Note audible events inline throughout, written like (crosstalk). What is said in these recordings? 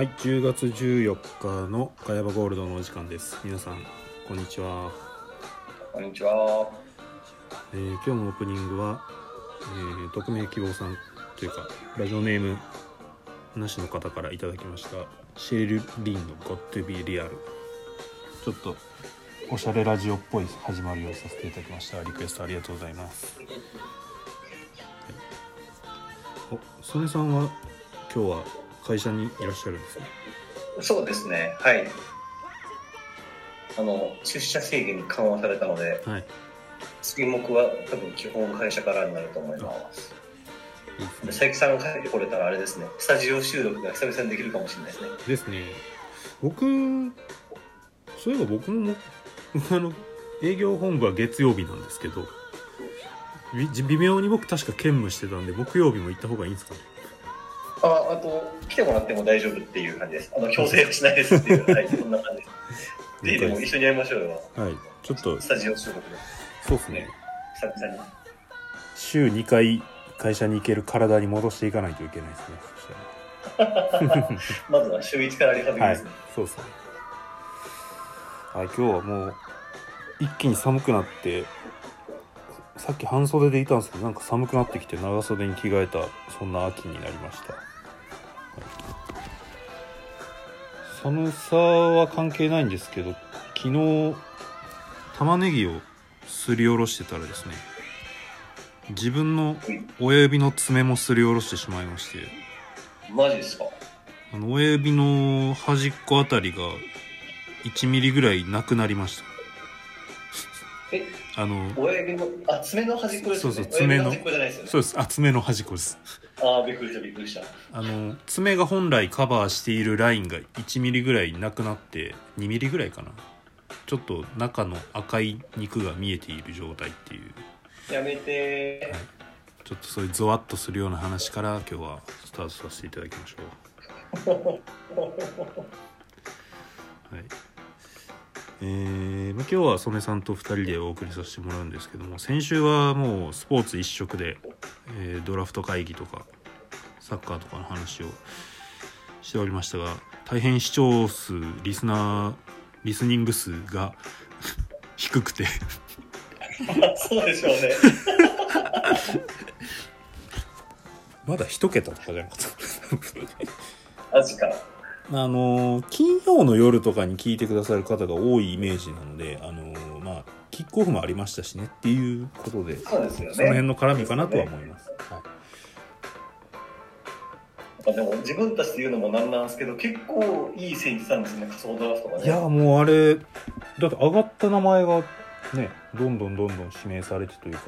はい、10月14日のガヤバゴールドのお時間です。皆さん、こんにちは。こんにちは。えー今日のオープニングは、えー匿名希望さんというか、ラジオネームなしの方からいただきました、シェルリンの Got to be real。ちょっと、おしゃれラジオっぽい始まりをさせていただきました。リクエストありがとうございます。はい、お、曽根さんは今日は会社にいらっしゃるんですね。そうですね。はい。あの、出社制限緩和されたので、はい。次目は多分基本会社からになると思います。佐伯さんが帰ってこれたらあれですね、スタジオ収録が久々にできるかもしれないですね。ですね僕そういえば僕も僕 (laughs) あの営業本部は月曜日なんですけどび微妙に僕確か兼務してたんで木曜日も行った方がいいんですかね？あ、あと、来てもらっても大丈夫っていう感じです。あの、強制はしないですっていう、はい、(laughs) そんな感じです。で、でも一緒にやりましょうよ。はいちょっとスタジオ収録で。そうですね久々に。週2回会社に行ける体に戻していかないといけないですねそしたらまずは週1からリハビリはいですね。そうですねはい今日はもう一気に寒くなってさっき半袖でいたんですけどなんか寒くなってきて長袖に着替えたそんな秋になりました、寒さは関係ないんですけど昨日玉ねぎをすりおろしてたらですね自分の親指の爪もすりおろしてしまいまして。マジですか？あの親指の端っこあたりが1ミリぐらいなくなりましたえ、あの親指の、あ、爪の端っこですよね。そうそう爪の親指端っこじゃないですよね。そうです。あ爪の端っこです。ああ、びっくりした、びっくりした。あの爪が本来カバーしているラインが1ミリぐらいなくなって2ミリぐらいかな。ちょっと中の赤い肉が見えている状態っていう。やめてちょっとそういうゾワッとするような話から今日はスタートさせていただきましょう。(laughs) はいえーまあ、今日は曽根さんと2人でお送りさせてもらうんですけども先週はもうスポーツ一色で、えードラフト会議とかサッカーとかの話をしておりましたが大変視聴数リスナーリスニング数が (laughs) 低くて (laughs) そうでしょうね。(laughs) まだ一桁とかじゃなかったマジか。あの金曜の夜とかに聞いてくださる方が多いイメージなので、あのまあ、キックオフもありましたしねっていうことで、そうですよね。その辺の絡みかなとは思います。はまあでも自分たちで言うのもなんなんですけど、結構いい線いってたんですね、仮想ドラフトがい、ね。いや、もうあれ、だって上がった名前がね、どんどんどんどん指名されてというか、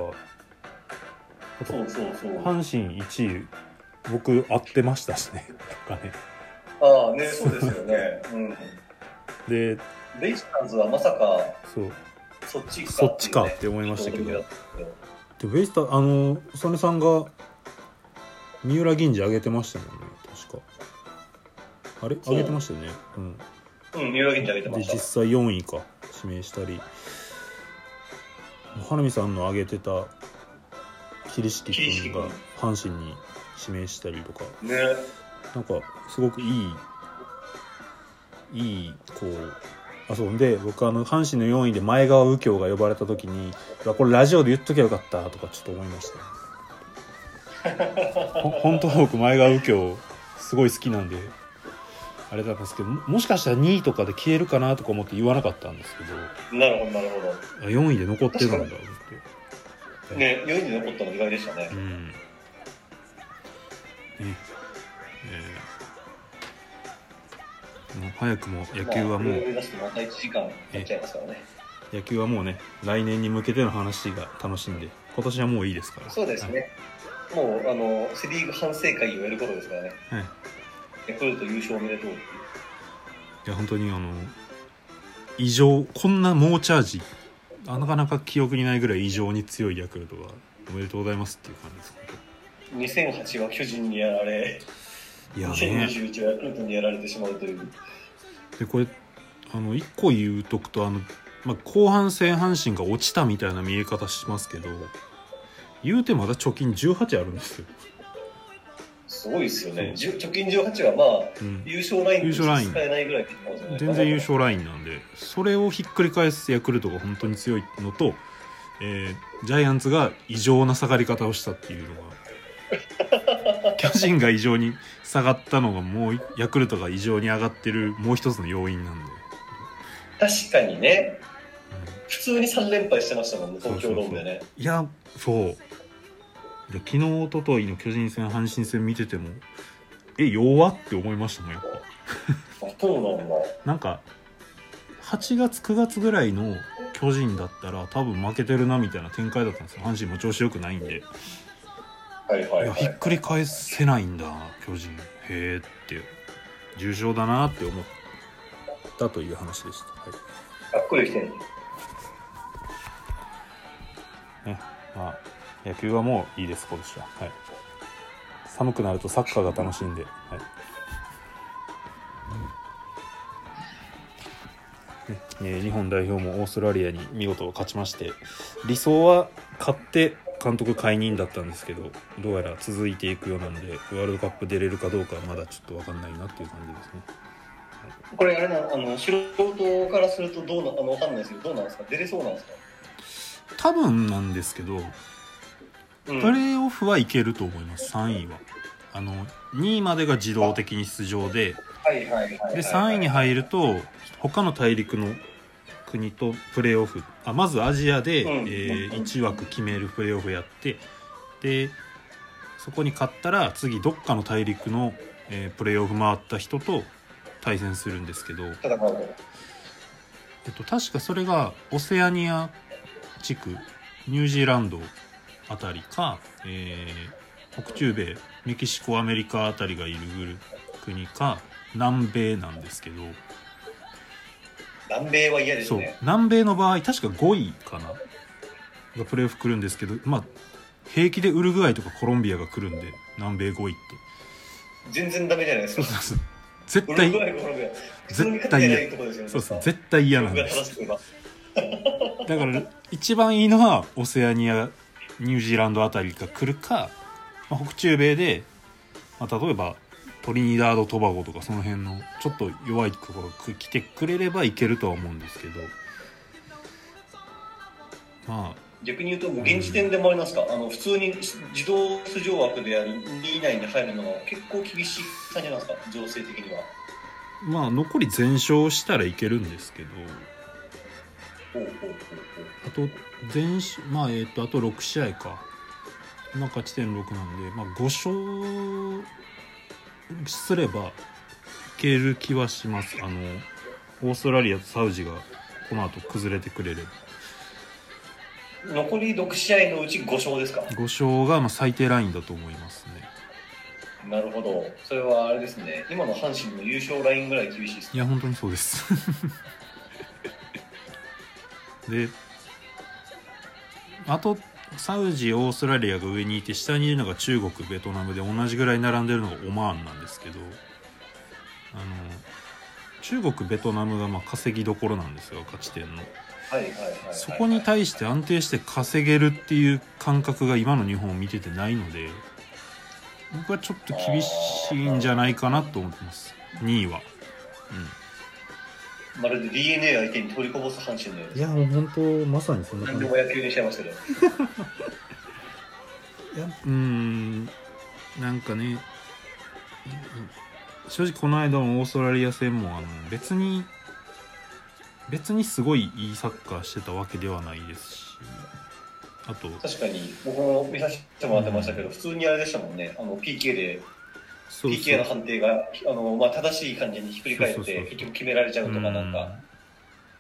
そうそうそう。阪神1位、僕、合ってましたしね、とかね。ああ、ね、そうですよね。(laughs) うん。で、ベイスターズはまさか、そう、そっちかそっちかって思いましたけど。でベイスターあの曽根さんが三浦銀次上げてましたもんね確か。あれ？上げてましたよね。うん。うん、三浦銀次上げてまで実した。際4位か指名したり。花見さんの上げてた桐敷君が阪神に指名したりとか。ね。なんかすごくいいいいこうあそうで僕あの阪神の4位で前川右京が呼ばれた時にこれラジオで言っときゃよかったとかちょっと思いました。(laughs) ほ本当は僕前川右京すごい好きなんであれだったんですけどももしかしたら2位とかで消えるかなとか思って言わなかったんですけど。なるほど、なるほど。あ4位で残ってるんだ。と思ってね、4位に残ったの意外でしたね。う。ん。ねもう早くも野球はもうまあ、目指してまた1時間やっちゃいますからね。野球はもうね来年に向けての話が楽しんで今年はもういいですからそうですね。もう、あの、セ・リーグ反省会をやることですからね。はい、はい、ヤクルト優勝おめでとういや本当にあの異常こんな猛チャージあなかなか記憶にないぐらい異常に強いヤクルトがおめでとうございますっていう感じです本2008は巨人にやられ、ね。2021はヤクルトにやられてしまうという。でこれあの1個言うとくとあの、まあ、後半戦阪神が落ちたみたいな見え方しますけど言うてまだ貯金18あるんですよ。すごいですよね。貯金18はまあ、うん、優勝ライン優勝ライン。全然優勝ラインなんでそれをひっくり返すヤクルトが本当に強いのと、えージャイアンツが異常な下がり方をしたっていうのが (laughs) 巨人が異常に下がったのがもうヤクルトが異常に上がってるもう一つの要因なんで、確かにね、うん。普通に3連敗してましたもんね、東京ドームでね。いやそう。で昨日一昨日の巨人戦阪神戦見ててもえ弱って思いましたもんやっぱ。あそうなんだ。(laughs) なんか8月9月ぐらいの巨人だったら多分負けてるなみたいな展開だったんですよ。阪神も調子良くないんで、はいはいいやはい。ひっくり返せないんだ巨人へえって重症だなって思ったという話でした、はい。がっくりきて。る。ねまあ、野球はもういいです今年は、はい、寒くなるとサッカーが楽しいんで、はい。ねえー日本代表もオーストラリアに見事勝ちまして理想は勝って監督解任だったんですけどどうやら続いていくようなのでワールドカップ出れるかどうかはまだちょっと分かんないなっていう感じですね。これあれな、あの、素人からするとどうな、あの、わかんないですけど、どうなんですか？出れそうなんですか？多分なんですけどうん。プレーオフはいけると思います。3位は。あの2位までが自動的に出場で。で3位に入ると他の大陸の国とプレーオフ。あまずアジアで、うん。え1枠決めるプレーオフやってでそこに勝ったら次どっかの大陸の、えープレーオフ回った人と対戦するんですけど。えっと、確かそれがオセアニア地区ニュージーランドあたりか、えー北中米メキシコアメリカあたりがいる国か南米なんですけど南米は嫌ですそうね。南米の場合確か5位かながプレーオフ来るんですけどまあ平気でウルグアイとかコロンビアが来るんで南米5位って全然ダメじゃないですか。そうそうそう絶対絶対嫌。そうそう絶対嫌なんですだから一番いいのはオセアニアニュージーランドあたりが来るか、まあ、北中米で、まあ、例えばトリニダード・トバゴとかその辺のちょっと弱いところが来てくれればいけるとは思うんですけど。まあ。逆に言うと、もう現時点でもありますか、あの普通に自動出場枠である2位以内に入るのは結構厳しい感じなんですか、情勢的には。まあ残り全勝したらいけるんですけど。あと全勝まあえっ、とあと6試合か。今勝ち点6なんで、まあ、5勝すればいける気はします。あのオーストラリアとサウジがこの後崩れてくれれば。残り6試合のうち5勝ですか？5勝がまあ最低ラインだと思いますね。なるほど。それはあれですね、今の阪神の優勝ラインぐらい厳しいですいや本当にそうです。(laughs) であとサウジオーストラリアが上にいて下にいるのが中国ベトナムで同じぐらい並んでるのがオマーンなんですけどあの中国ベトナムがまあ稼ぎどころなんですよ勝ち点の。そこに対して安定して稼げるっていう感覚が今の日本を見ててないので僕はちょっと厳しいんじゃないかなと思ってます。2位はまるで DNA 相手に取りこぼす阪神のよう。いやもう本当まさにそんな何感じでも野球にしちゃいますけど。(laughs) いやうーんなんかねうん正直この間のオーストラリア戦もあの別に別にすごいいいサッカーしてたわけではないですしあと確かに、僕も見させてもらってましたけど、普通にあれでしたもんね、あの PK で、PK の判定があの、まあ、正しい感じにひっくり返って、結局決められちゃうとか、なんうか、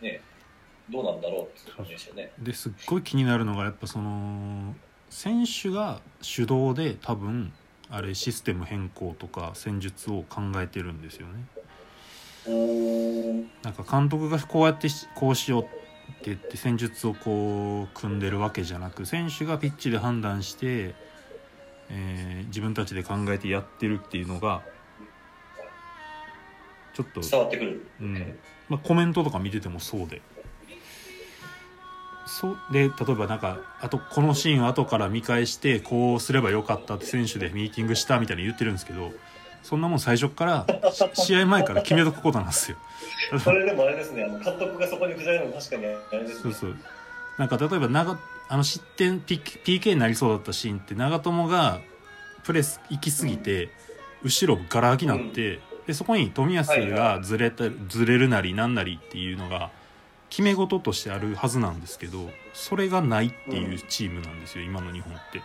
ね、どうなんだろうって感じでしたよね。ですっごい気になるのがやっぱその選手が主導で多分あれシステム変更とか戦術を考えてるんですよね。なんか監督がこうやってしこうしようって言って戦術をこう組んでるわけじゃなく選手がピッチで判断して、えー自分たちで考えてやってるっていうのがちょっと、伝わってくる。うんまあ、コメントとか見ててもそうでそうで例えばなんかあとこのシーンを後から見返してこうすればよかったって選手でミーティングしたみたいに言ってるんですけどそんなもん最初からし (laughs) 試合前から決めとくことなんですよ。それでもあれですね、あの監督がそこに不在なの確かにあれですね。そうそうなんか例えば長あの失点 PK, になりそうだったシーンって長友がプレス行き過ぎて、後ろガラ空きになって、でそこに冨安がずれた、ずれるなりなんなりっていうのが決め事としてあるはずなんですけどそれがないっていうチームなんですよ、今の日本って。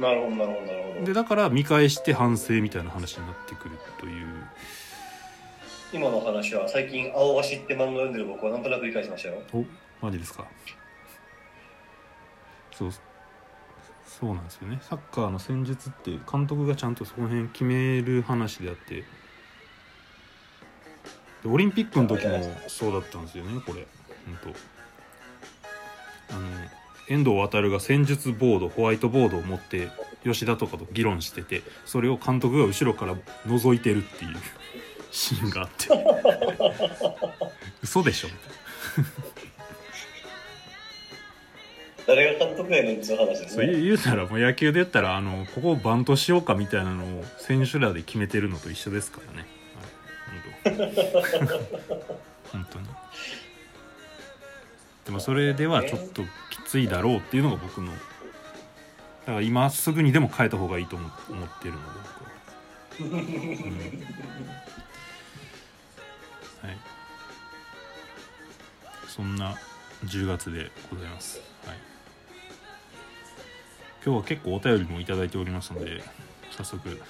なるほど、なるほど、なるほど。でだから見返して反省みたいな話になってくるという今の話は最近、青橋って漫画読んでる僕はなんとなく理解しましたよ。おマジですかそうそうなんですよね。サッカーの戦術って監督がちゃんとその辺決める話であって。でオリンピックの時もそうだったんですよねこれ。本当。あの遠藤航が戦術ボードホワイトボードを持って吉田とかと議論しててそれを監督が後ろから覗いてるっていうシーンがあって。嘘でしょみたいな誰が監督やねんっていう話ですそうね。言うたらもう野球で言ったらあのここをバントしようかみたいなのを選手らで決めてるのと一緒ですからね、本当。(laughs) に。でもそれではちょっときついだろうっていうのが僕の。だから今すぐにでも変えた方がいいと思思ってるので僕は、うん。はい。そんな10月でございます。はい今日は結構お便りもいいておりますので早速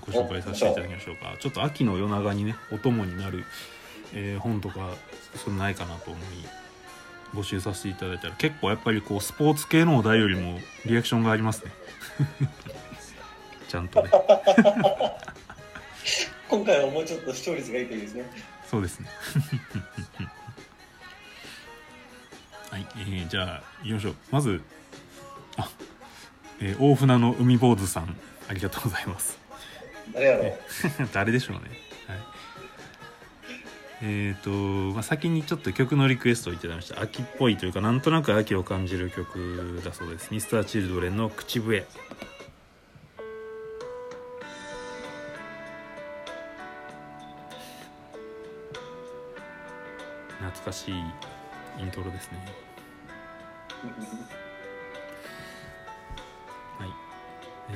ご紹介させていただきましょうかちょっと秋の夜長にねお供になる、えー本とかそれないかなと思い募集させていただいたら結構やっぱりこうスポーツ系のお題よりもリアクションがありますねちゃんとね今回はもうちょっと視聴率がいいといいですね。そうですねはい、えーじゃあ行きましょうまずあ、えー大船の海坊主さんありがとうございます。誰やろ？う (laughs) 誰でしょうね、はい、えっ、と、まあ、先にちょっと曲のリクエストをいただきました。秋っぽいというかなんとなく秋を感じる曲だそうです。ミスターチルドレンの「口笛」懐かしいイントロですねえ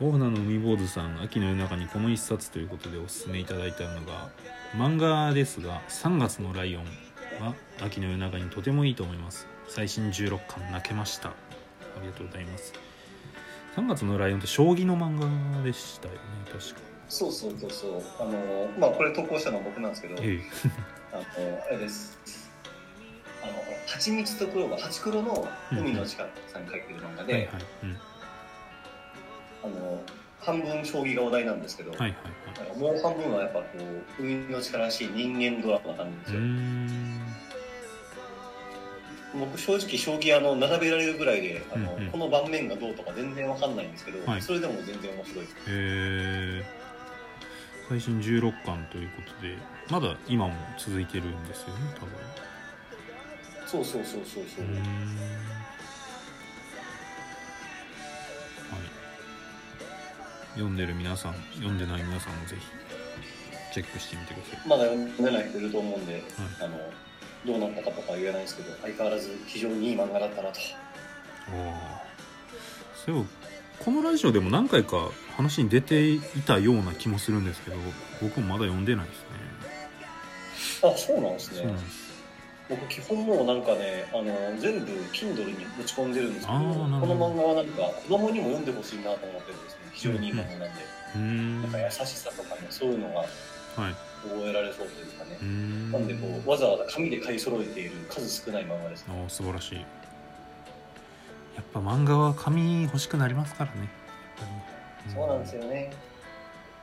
ー、大船の海坊主さん秋の夜中にこの一冊ということでおすすめいただいたのが漫画ですが「3月のライオン」は秋の夜中にとてもいいと思います。最新16巻泣けました。ありがとうございます。3月のライオンって将棋の漫画でしたよね確か。そうそうそうそう。あの、まあ、これ投稿したのは僕なんですけど、えあの、あれです。あの、蜂蜜と黒が、蜂黒の海の力さんに書いてる漫画で、あの、半分将棋がお題なんですけど、はいはいはい。もう半分はやっぱこう、海の力らしい人間ドラマな感じですよ。ん。僕正直将棋あの並べられるぐらいであの、うんうん。この盤面がどうとか全然わかんないんですけど、はい。それでも全然面白いです。えー最新16巻ということでまだ今も続いてるんですよね多分。そうそうそうそうそう。はい。読んでる皆さん読んでない皆さんもぜひチェックしてみてください。まだ読んでない人いると思うんで、はい。あのどうなったかとかは言えないですけど相変わらず非常にいい漫画だったなと。おあそうこのラジオでも何回か話に出ていたような気もするんですけど僕もまだ読んでないですね。あそうなんですね。僕基本もうなんかねあの全部 Kindle に持ち込んでるんですけどこの漫画はなんか子供にも読んでほしいなと思ってるんですね非常にいい漫画なんで、うーん。なんか優しさとかねそういうのがはい。覚えられそうというかね。なんでこうわざわざ紙で買い揃えている数少ない漫画ですね。ああ素晴らしいやっぱ漫画は紙欲しくなりますからね。やっぱりねそうなんですよね。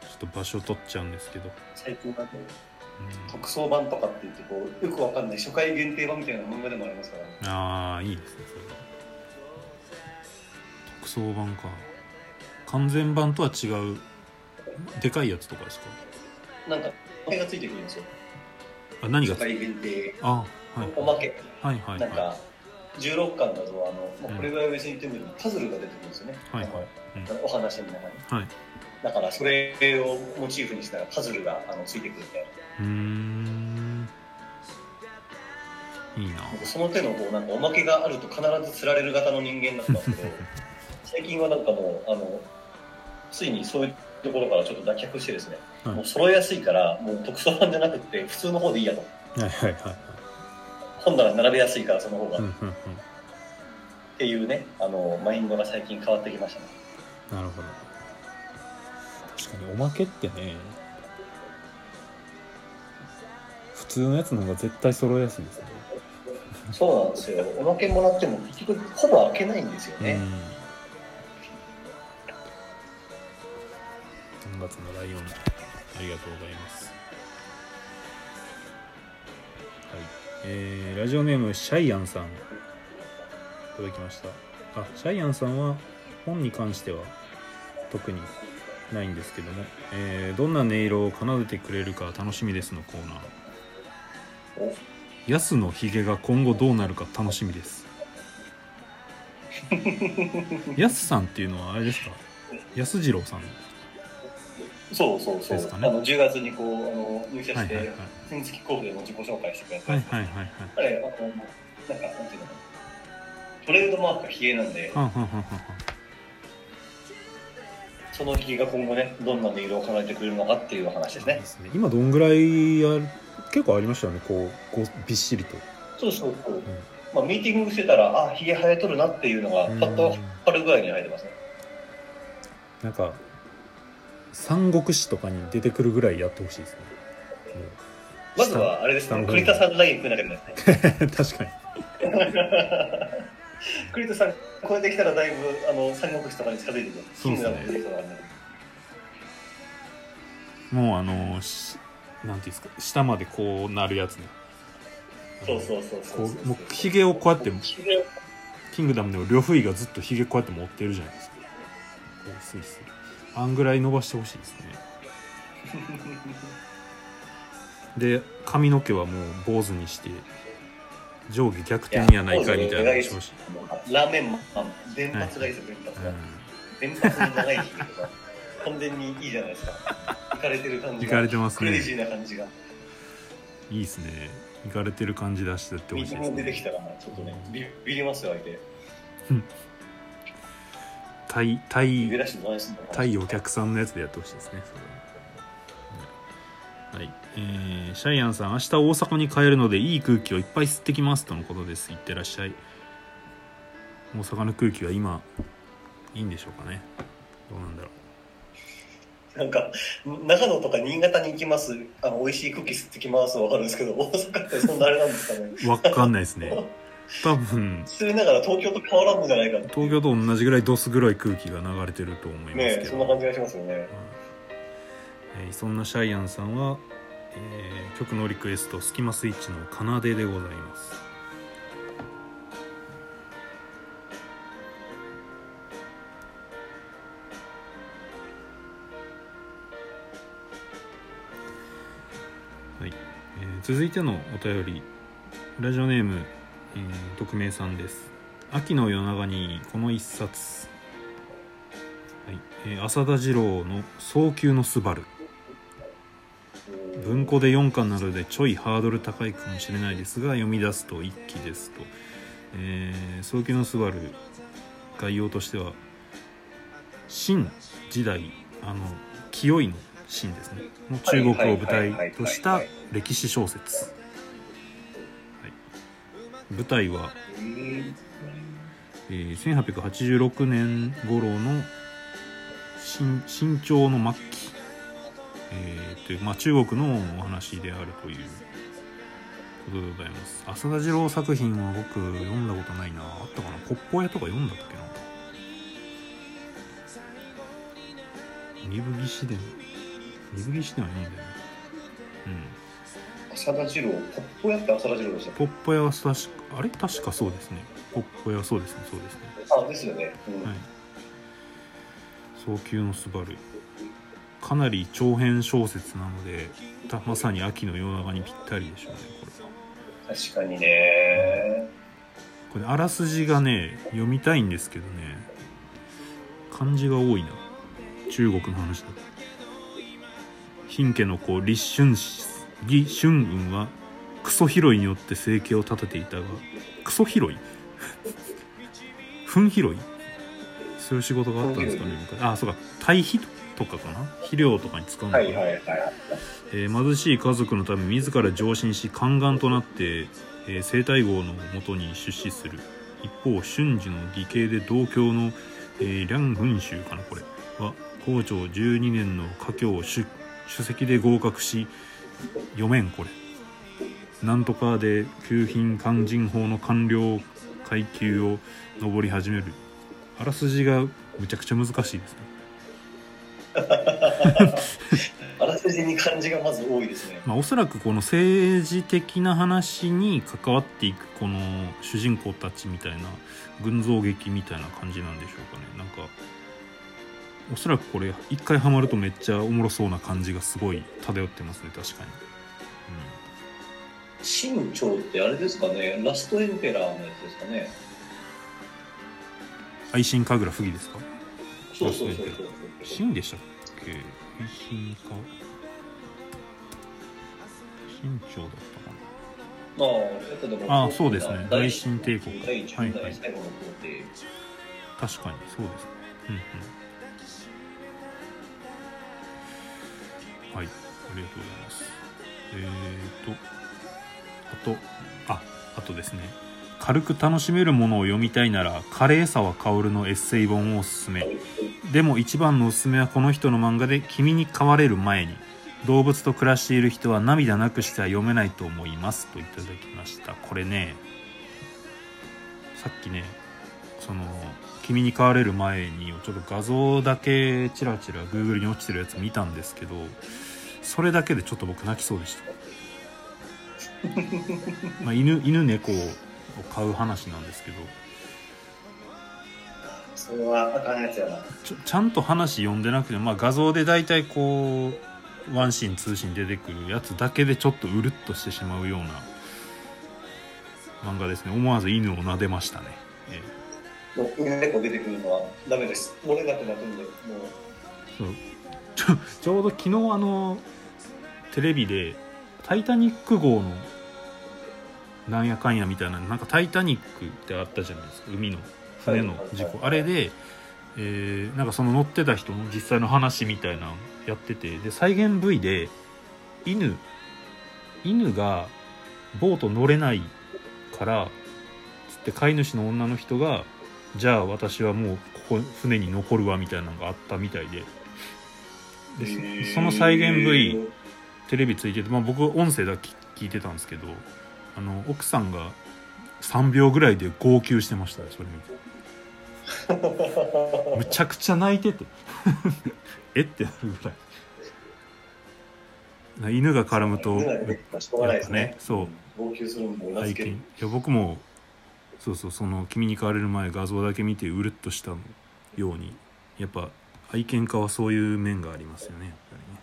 ちょっと場所取っちゃうんですけど、最近だとうん。特装版とかって言ってこうよくわかんない初回限定版みたいな漫画でもありますから。ねああいいですねそれ。は特装版か。完全版とは違うでかいやつとかですか？なんかおまけがついてくるんですよ。あ何が初回限定。あはい。おまけ。はいはいはなんか16巻だとあの、まあ、これぐらい別に言ってみるとパズルが出てくるんですよね、はい。はいお話の中に。いはい。だからそれをモチーフにしたらパズルがあのついてくるみたいなうーん。いいな。僕その手のこうなんかおまけがあると必ず釣られる型の人間だったんですけど最近はなんかもうあのついにそういうところからちょっと脱却してですね、はいもう揃えやすいからもう特装版じゃなくて普通の方でいいやとはいはいはい本棚並べやすいからその方が、っうんうんうん。ていうねあのマインドが最近変わってきましたね。なるほど。確かにおまけってね普通のやつの方が絶対揃えやすいですね。そうなんですよ。おまけもらっても結局ほぼ開けないんですよね、うん。3月のライオンありがとうございますえーラジオネームシャイアンさん。いただきました。あシャイアンさんは本に関しては特にないんですけども、えーどんな音色を奏でてくれるか楽しみですのコーナー。お。ヤスのヒゲが今後どうなるか楽しみです。(laughs) ヤスさんっていうのはあれですか？安次郎さんそうそうそう、ね。あの10月にこうあの入社してはいはいはい。天付工での自己紹介してくれた、はいはいはいはい。あれあのなんかなんていうのトレードマークがヒゲなんで。はんはんはんはんはん。そのヒゲが今後ねどんな音色を奏でてくれるのかっていう話ですね。ですね。今どんぐらいある結構ありましたよね。こうこうびっしりと。そうそうそう、まあ、ミーティングしてたらあヒゲ生えとるなっていうのがパッと分かるぐらいに生えてますね。なんか三国志とかに出てくるぐらいやってほしいですね。まずはあれですね栗田さんライン食えなきゃいけないですね。もう確かに。栗田さんこれで (laughs) (laughs) きたらだいぶあの三国志とかに近づいてくる。そうですね。もうあのしなんていうんですか下までこうなるやつね。そうそうそうそうこうもうひげをこうやってキングダムでも呂不韋がずっとひげこうやって持ってるじゃないですか。こうスイスイあんぐらい伸ばしてほしいですね。で髪の毛はもう坊主にして上下逆転やないかいみたいなのにしてほし。い、ラーメンマン電髪がいいですよ電髪が、電髪の長い完全にいいじゃないですか。いかれてる感じが。イカれてますね。クレイジーな感じが。うん、いいですね。いかれてる感じ出してってほしいですね。出てきたらちょっとねビビりますよ相手 (laughs) 対対対お客さんのやつでやってほしいですねそれは。はい、えーシャイアンさん明日大阪に帰るのでいい空気をいっぱい吸ってきますとのことです。いってらっしゃい。大阪の空気は今いいんでしょうかね。どうなんだろなんか長野とか新潟に行きます。あの美味しいクッキー吸ってきますわかるんですけど大阪ってそんなあれなんですかね。うわかんないですね多分。失礼ながら東京と変わらんのじゃないか東京と同じぐらいどす黒い空気が流れてると思いますねけど、そんな感じがしますよね。えーそんなシャイアンさんは、えー曲のリクエスト「スキマスイッチ」の「奏で」でございます。はい、えー続いてのお便り。ラジオネーム、えー匿名さんです。秋の夜長にこの一冊。はい、えー浅田次郎の「早急のスバル文庫で4巻なのでちょいハードル高いかもしれないですが読み出すと一気ですと「えー早急のスバル概要としては秦時代あの清いの秦ですね。の中国を舞台とした歴史小説。舞台はうんえー1886年頃の新新朝の末期、えーというまあ、中国のお話であるということでございます。浅田次郎作品は僕読んだことないな。あったかな？ポッポ屋とか読んだっけな？二部騎士伝。二部騎士伝は読んだよね浅田次郎ポップやって浅田次郎でしたうんポッポ屋は確かあれ？確かそうですね。ポッポ屋はそうですね。そうですね。あですよね、うん。はい、早急のスバル。かなり長編小説なのでたまさに秋の夜長にぴったりでしょうねこれ確かにね。これあらすじがね読みたいんですけどね。漢字が多いな。中国の話だと。貧家の子立春李春雲はクソ拾いによって生計を立てていたがクソ拾い？(laughs) 糞拾い？そういう仕事があったんですかね昔。あそうか。堆肥とかかな？肥料とかに使うのかな、はいはいはい。えー貧しい家族のため自ら上進し宦官となって、えー生体号のもとに出資する。一方春樹の義兄で同郷の、えー、梁雲州かなこれ。は校長12年の家教主主席で合格し読めんこれ。なんとかで旧品勧進法の官僚階級を上り始める。あらすじがむちゃくちゃ難しいですね。(laughs) あらすじに漢字がまず多いですね。まあ、おそらくこの政治的な話に関わっていくこの主人公たちみたいな群像劇みたいな感じなんでしょうかね。なんかおそらくこれ一回ハマるとめっちゃおもろそうな感じがすごい漂ってますね確かに、清朝ってあれですかね、ラストエンペラーのやつですかね。うん、愛心神楽不義ですか？そうそうそうそう。秦でしたっけ？愛心か。清朝だったかな。まあ、あそうですね。大秦帝国。第10はいはい。代最後の皇帝。確かにそうです。ねうんうんはいありがとうございます。えーとあとああとですね。軽く楽しめるものを読みたいならカレー沢薫のエッセイ本をおすすめ。でも一番のおすすめはこの人の漫画で「君に飼われる前に」動物と暮らしている人は涙なくしては読めないと思います。といただきました。これねさっきねその「君に飼われる前に」をちょっと画像だけチラチラ Google に落ちてるやつ見たんですけどそれだけでちょっと僕泣きそうでした。(laughs) まあ犬犬猫を飼う話なんですけど。それはあかんやつやな。ちょちゃんと話読んでなくて、まあ、画像で大体こうワンシーンツーシーン出てくるやつだけでちょっとうるっとしてしまうような漫画ですね。思わず犬を撫でましたね、えもう犬猫出てくるのはダメです。漏れなくなくんで、もう。うちょちょうど昨日あのテレビで「タイタニック号」のなんやかんやみたいななんか「タイタニック」ってあったじゃないですか海の船の事故、あれで、えーなんかその乗ってた人の実際の話みたいなのやっててで再現 V で犬犬がボート乗れないからつって飼い主の女の人がじゃあ私はもうここ船に残るわみたいなのがあったみたいで。でそその再現 V テレビついてて、まあ、僕音声だけ聞いてたんですけどあの奥さんが3秒ぐらいで号泣してましたねそれ見て。(laughs) むちゃくちゃ泣いてて。(laughs) えってなるぐらい。犬が絡むと犬が出てきたらしょうがないですね。そう。号泣するのもうなずける愛犬い。や僕もそうそうその「君に飼われる前」画像だけ見てうるっとしたようにやっぱ愛犬家はそういう面がありますよねやっぱりね。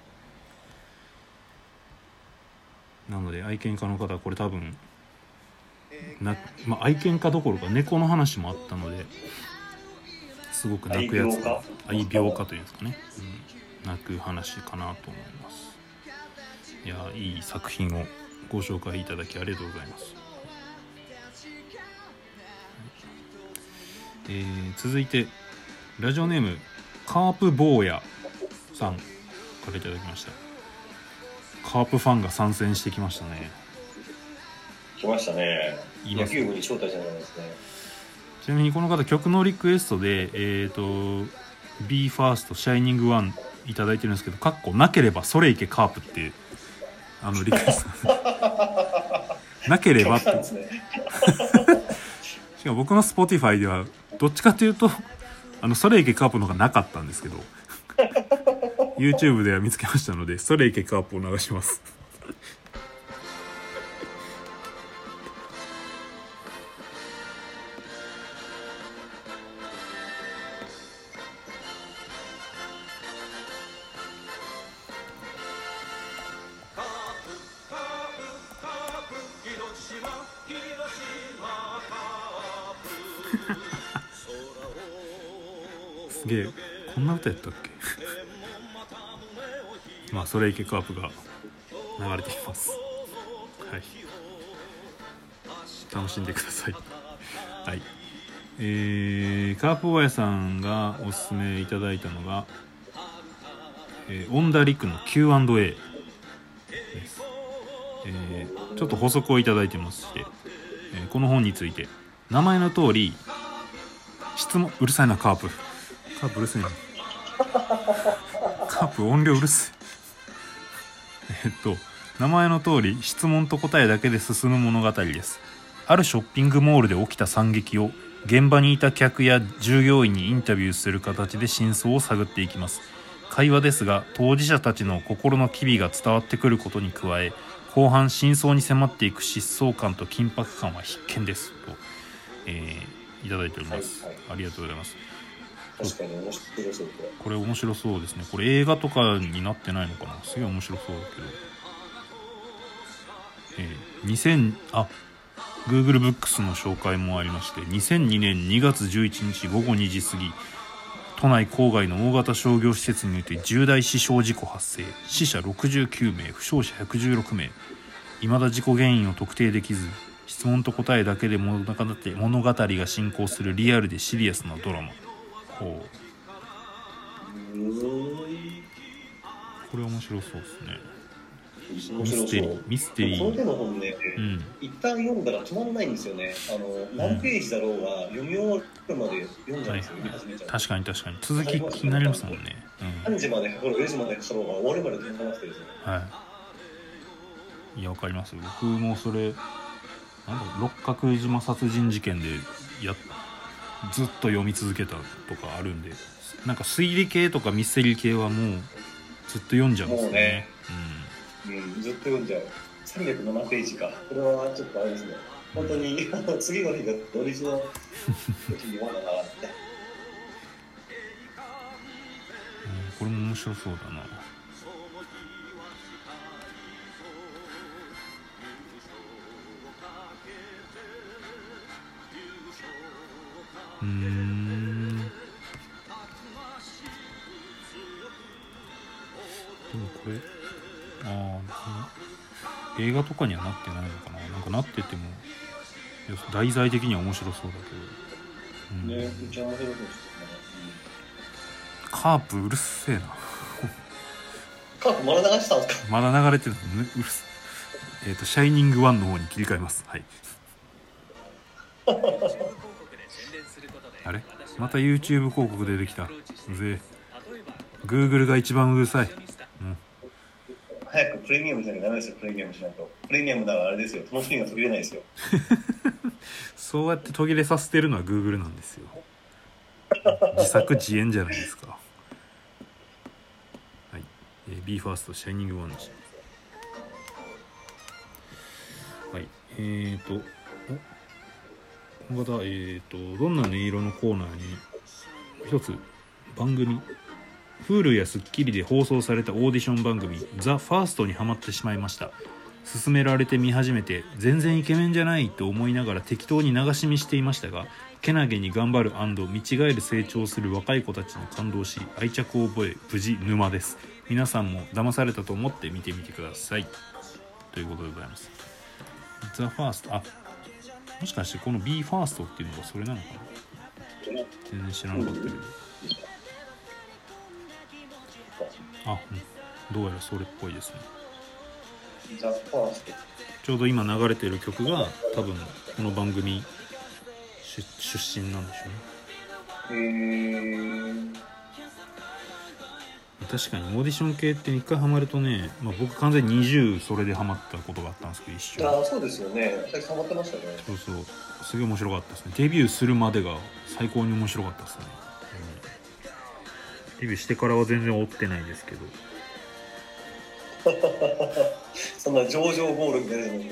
なので愛犬家の方はこれ多分な、まあ、愛犬家どころか猫の話もあったのですごく泣くやつが愛病家というんですかね、うん、泣く話かなと思います。いやいい作品をご紹介いただきありがとうございますえー続いてラジオネームカープ坊やさんからいただきましたカープファンが参戦してきましたね来ましたね。野球部に招待したじゃないですね。ちなみにこの方曲のリクエストでえっ、と BE:FIRST シャイニングワンいただいてるんですけどかっこなければそれいけカープってあのリクエスト (laughs) なければってね。しかも僕の Spotify ではどっちかというと (laughs) あのそれいけカープの方がなかったんですけど (laughs) YouTube では見つけましたのでそれいけカープを流しますす歌やったっけ？(laughs) まあそれいけカープが流れています。はい。楽しんでください。(laughs) はい。えー、カープ大家さんがおすすめいただいたのが、えー、オンダリックの Q&A です、えーちょっと補足をいただいてまして、えーこの本について名前の通り質問うるさいなカープ。カープうるせえな。カープ音量うるせえ。えっと名前の通り質問と答えだけで進む物語です。あるショッピングモールで起きた惨劇を現場にいた客や従業員にインタビューする形で真相を探っていきます。会話ですが当事者たちの心の機微が伝わってくることに加え後半真相に迫っていく疾走感と緊迫感は必見です。と、えーいただいております、ありがとうございます確かに面白そうこれこれ面白そうですね。これ映画とかになってないのかな。すげえ面白そうだけど。えー、2000あ Google ブックスの紹介もありまして2002年2月11日午後2時過ぎ都内郊外の大型商業施設において重大死傷事故発生。死者69名負傷者116名。未だ事故原因を特定できず質問と答えだけで物語が進行するリアルでシリアスなドラマ。ほう。これ面白そうですね。面ミステリーミステリこの手ーの本ね、うん一旦読んだら止まんないんですよね。あの何ページだろうが、読み終わるまで読んじゃうんですよ、読み始めちゃう確かに確かに。続き気になりますもんね。うん。3時までかかろう4時までかかろうが終わるまで止まらなくてですね。はい。いやわかります。僕もそれなんだ六角島殺人事件でやずっと読み続けたとかあるんでなんか推理系とかミステリー系はもうずっと読んじゃうんですよね。うん、ずっと読んじゃう。307ページか。これはちょっとあれですね。本当に次の日が土日の時に読まながらねうん、これも面白そうだなうーん。でもこれああ映画とかにはなってないのかな。なんかなってても題材的には面白そうだけど、うん。ねめっちゃ面白そうですよね、カープうるせえな。カープまだ流したんですか？まだ流れてるのね。うるせえっ、と「シャイニング1」の方に切り替えます。はいあれ？また YouTube 広告出てきた。うぜえ。Google が一番うるさい、うん、早くプレミアムしなきゃダメですよプレミアムしないと。プレミアムならあれですよ。楽しみが途切れないですよ。(laughs) そうやって途切れさせてるのは Google なんですよ。自作自演じゃないですか。はい、えー、BE:FIRST シャイニング1でした。はい。えーとおこの方えーとどんな音色のコーナーに一つ番組 Hulu や『スッキリ』で放送されたオーディション番組「ザ・ファーストにハマってしまいました。勧められて見始めて全然イケメンじゃないと思いながら適当に流し見していましたがけなげに頑張る見違える成長する若い子たちに感動し愛着を覚え無事沼です。皆さんも騙されたと思って見てみてください。ということでございます。ザ・ファーストあもしかしてこの b ファーストっていうのがそれなのかな？全然知らなかったけど。あ、うん、どうやらそれっぽいですね。ちょうど今流れてる曲が多分この番組出出身なんでしょうね。へー確かにオーディション系って一回ハマるとね、まあ、僕完全に20それでハマったことがあったんですけど一瞬。ああそうですよね。最初ハマってましたね。そうそう。すげえ面白かったですね。デビューするまでが最高に面白かったですね、うん。デビューしてからは全然追ってないですけど。(laughs) そんな上々ゴールみたいなのに。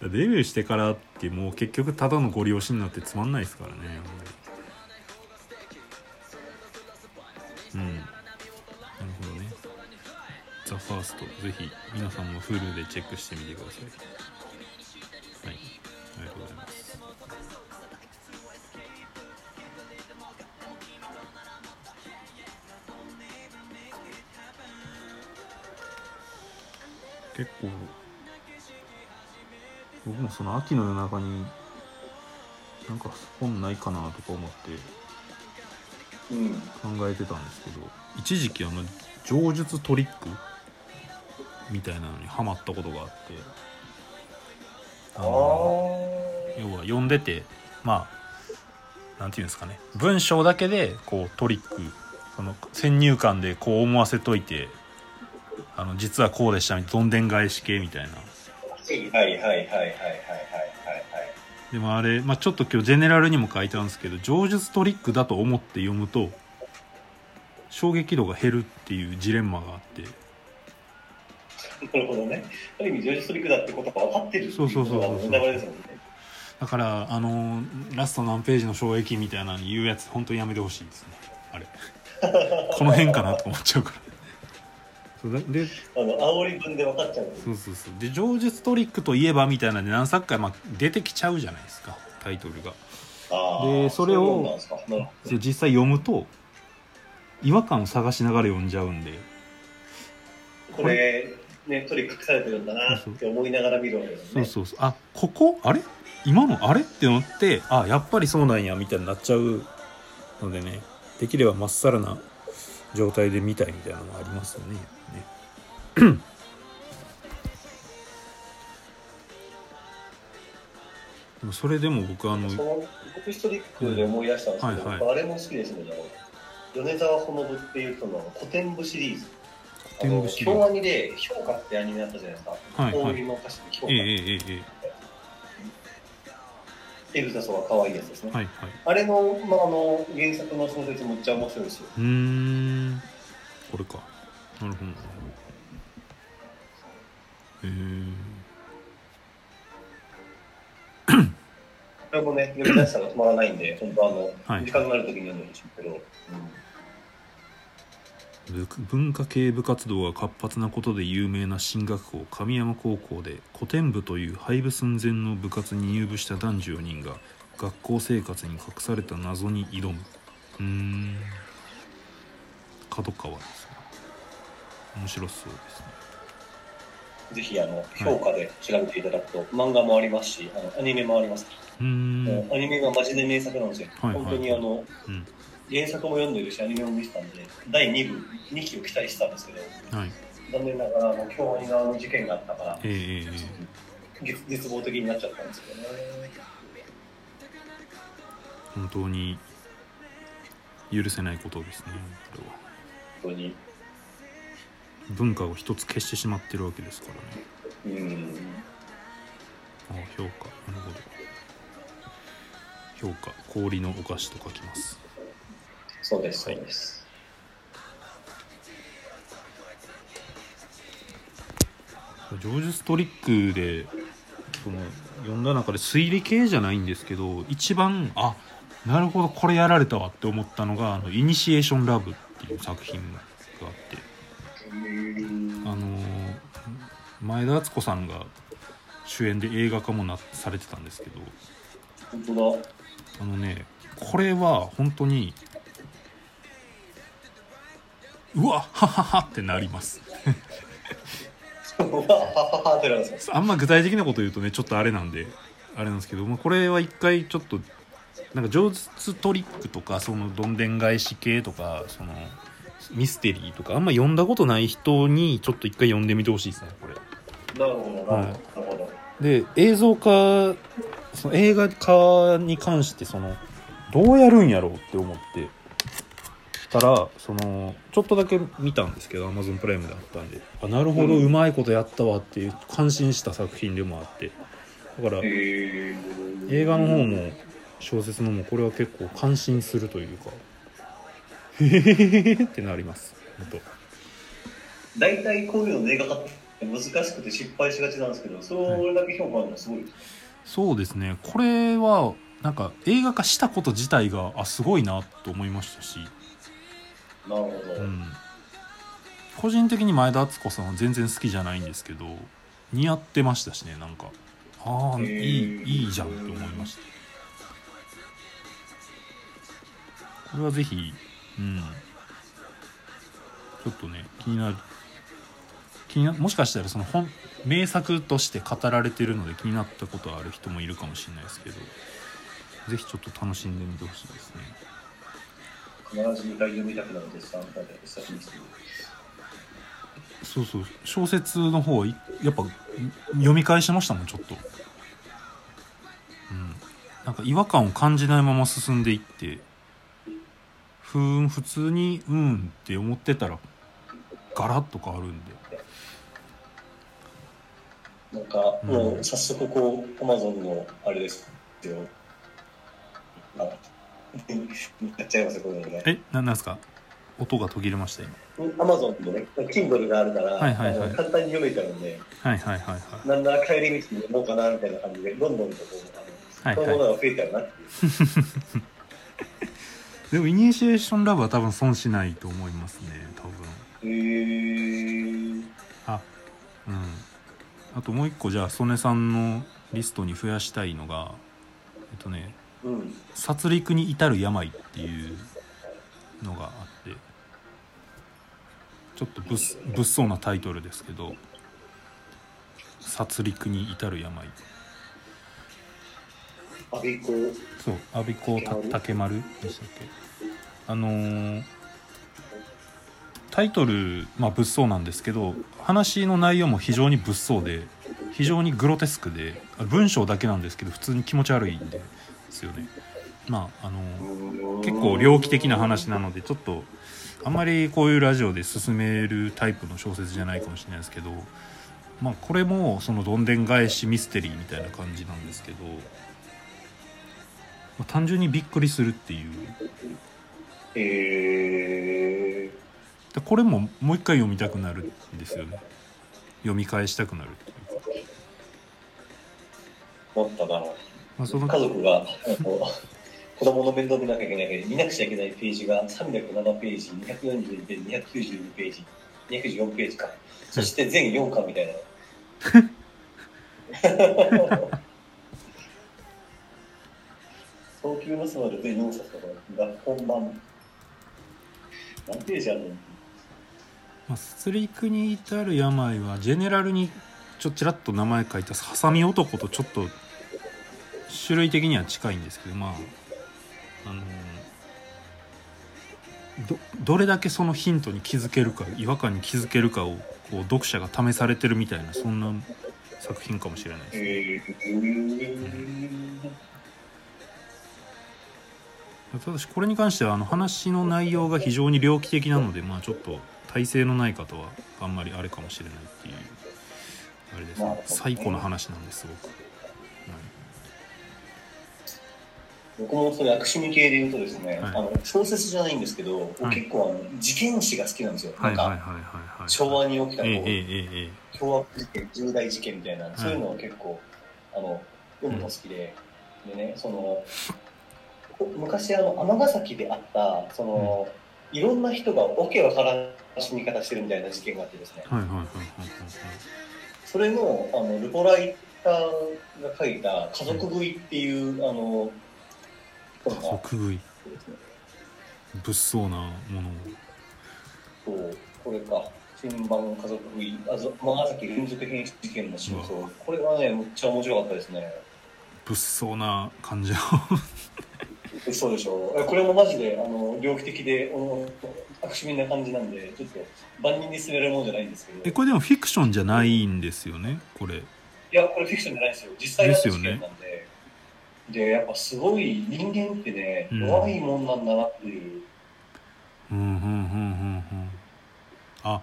(laughs) デビューしてからってもう結局ただのご利用しになってつまんないですからねうん。なるほどね「ザファースト。ぜひ皆さんも Hulu でチェックしてみてください。はい。ありがとうございます。結構僕もその秋の夜中になんか本ないかなとか思って考えてたんですけど、うん、一時期あの上術トリックみたいなのにハマったことがあってあの要は読んでてまあなんていうんですかね。文章だけでこうトリックその先入観でこう思わせといてあの実はこうでしたみたいなどんでん返し系みたいな。はいはいはいはいはい。でもあれ、まあ、ちょっと今日ジェネラルにも書いてあるんですけど上術トリックだと思って読むと衝撃度が減るっていうジレンマがあって。なるほどね。ある意味、ジョージ・ストリックだってことが分かってるっていそうそうそうそうのが流れですもんね。だからあのラスト何ページの衝撃みたいなのに言うやつ本当にやめてほしいですね。あれ。(laughs) この辺かなと思っちゃうからであの、煽り文で分かっちゃう。そうそうそう。で上術トリックといえばみたいなので何作か、まあ、出てきちゃうじゃないですか。タイトルが。でそれをで実際読むと違和感を探しながら読んじゃうんで。どこれ、ね、トリック隠されてるんだなって思いながら見るわけですね。そうそうそう。あここ？あれ？今のあれ？って思ってあやっぱりそうなんやみたいになっちゃうのでねできればまっさらな状態で見たいみたいなのがありますよねね (clears throat) でもそれでも僕あのその僕ストリックで思い出したんですけど、はいはい僕あれも好きですね。米沢ほのぶっていうその古典部シリーズ。古典部シリーズ京アニで「評価」ってアニメあったじゃないですか。はいはいの歌詞で評価。ええええええエグザソが可愛いやつですね。はいはいあれの,、まあ、あの原作の小説めっちゃ面白いですよ。うーんこれかなるほどなるほどへえ (clears throat) これもね、出したら止まらないんで、本当あの、はい。時間がある時に読んでけど、ぶ文化系部活動が活発なことで有名な進学校神山高校で古典部という廃部寸前の部活に入部した男女4人が学校生活に隠された謎に挑む。うーん。角川ですね。面白そうですねぜひあの評価で調べていただくと、漫画もありますし、あのアニメもあります。うーんもうアニメがマジで名作なんですよ。はいはい本当にあのうん原作も読んでるし、アニメも見てたんで、第2部、2期を期待してたんですけど、はい残念ながら、あの京アニ側の事件があったから、ええええええ絶絶望的になっちゃったんですけどね。本当に許せないことですねこれは本当に。文化を一つ消してしまってるわけですからね。うん。あ評価。なるほど。評価。氷のお菓子と書きます。そうです、そはいうです。ジョージ・ストリックでその読んだ中で推理系じゃないんですけど一番あなるほどこれやられたわって思ったのが「あのイニシエーション・ラブ」っていう作品があってあのー前田敦子さんが主演で映画化もなされてたんですけど本当だ。あのねこれは本当にうわはははってなります。あんま具体的なこと言うとねちょっとあれなんであれなんですけど、まあ、これは一回ちょっとなんか上手トリックとかそのどんでん返し系とかそのミステリーとかあんま読んだことない人にちょっと一回読んでみてほしいですねこれ。なるほど、な。るほど。はい。で映像化その映画化に関してそのどうやるんやろうって思ってたらそのちょっとだけ見たんですけど Amazon プライムであったんで。あなるほどうん。うまいことやったわっていう感心した作品でもあって。だからへー。映画の方も小説のもこれは結構感心するというかへへへへってなります。本当。大体こういうの映画化って難しくて失敗しがちなんですけど、それだけ評価あるのはすごいです。そうですね。これはなんか映画化したこと自体があすごいなと思いましたし、なるほど。うん、個人的に前田敦子さんは全然好きじゃないんですけど似合ってましたしねなんか。ああいいいいじゃんって思いました。これはぜひうん。ちょっとね気になる。気気になもしかしたらその本名作として語られてるので気になったことある人もいるかもしれないですけどぜひちょっと楽しんでみてほしいですね。必ず2回読みたくなる絶賛だって先にしてるそうそう。小説の方はいやっぱ読み返しましたもんちょっと。うん。なんか違和感を感じないまま進んでいってふーん普通にうんって思ってたらガラッと変わるんで。なんかもう早速こうアマゾンのあれですよ。あ (laughs) やっちゃいますよこれね。えななんですか？音が途切れました今。アマゾンのね Kindle があるから、はいはいはい。簡単に読めちゃうんではいはいはいはい。なんなら帰り道に読もうかなみたいな感じでどんどんとこうはいはい。そういうものが増えちゃうなっていう (laughs) でもイニシエーションラブは多分損しないと思いますね多分。へー。あうん。あともう一個じゃあ曽根さんのリストに増やしたいのがえっとねうん「殺戮に至る病」っていうのがあってちょっと物物騒なタイトルですけど「殺戮に至る病アビコ」そう阿鼻子た竹丸。でしたっけ。あのータイトル、まあ、物騒なんですけど話の内容も非常に物騒で非常にグロテスクであ文章だけなんですけど普通に気持ち悪いんですよね。まああのー結構猟奇的な話なのでちょっとあんまりこういうラジオで進めるタイプの小説じゃないかもしれないですけどまあこれもそのどんでん返しミステリーみたいな感じなんですけど、まあ単純にびっくりするっていう。へえでこれももう一回読みたくなるんですよね。読み返したくなるっていう。か、思ったな。まあ、その家族が (laughs) 子供の面倒見なきゃいけないけど見なくちゃいけないページが307ページ242ページ292ページ294ページか。そして全4巻みたいな (laughs) 東急のスマル全4冊とかが本番何ページあるのまあ、スリクに至る病はジェネラルにちょちらっと名前書いたハサミ男とちょっと種類的には近いんですけどまああのどどれだけそのヒントに気づけるか違和感に気づけるかをこう読者が試されてるみたいなそんな作品かもしれないです、えー、ただしこれに関してはあの話の内容が非常に猟奇的なのでまあちょっと体勢のない方はあんまりあれかもしれないっていうあれですね。最古の話なんですすごく、僕もそれ悪趣味系で言うとですね、はい。あの小説じゃないんですけど、僕はい。結構あの事件史が好きなんですよ。はい、なんか昭和に起きたこう、ええええええ凶悪事件、重大事件みたいな、そういうのを結構あの読むの好きで、でね、そのこ昔あの尼崎であったその、いろんな人がわけわからん死に方してるみたいな事件があってですね、はいはいはいはいそれのあのルポライターが書いた「家族食い」っていう、あの本があっはい即食い。物騒なものを。そうこれか。新版家族食い尼崎連続変死事件の真相。これはねめっちゃ面白かったですね。物騒な感じを (laughs) そうでしょう。これもマジであの猟奇的で悪趣味な感じなんでちょっと万人に勧められるものじゃないんですけど。えこれでもフィクションじゃないんですよね？これ。いやこれフィクションじゃないですよ。実際の事件なんで。でやっぱすごい人間ってねうん。弱いもんなんだなっていう、うんうんうんうんうん。あ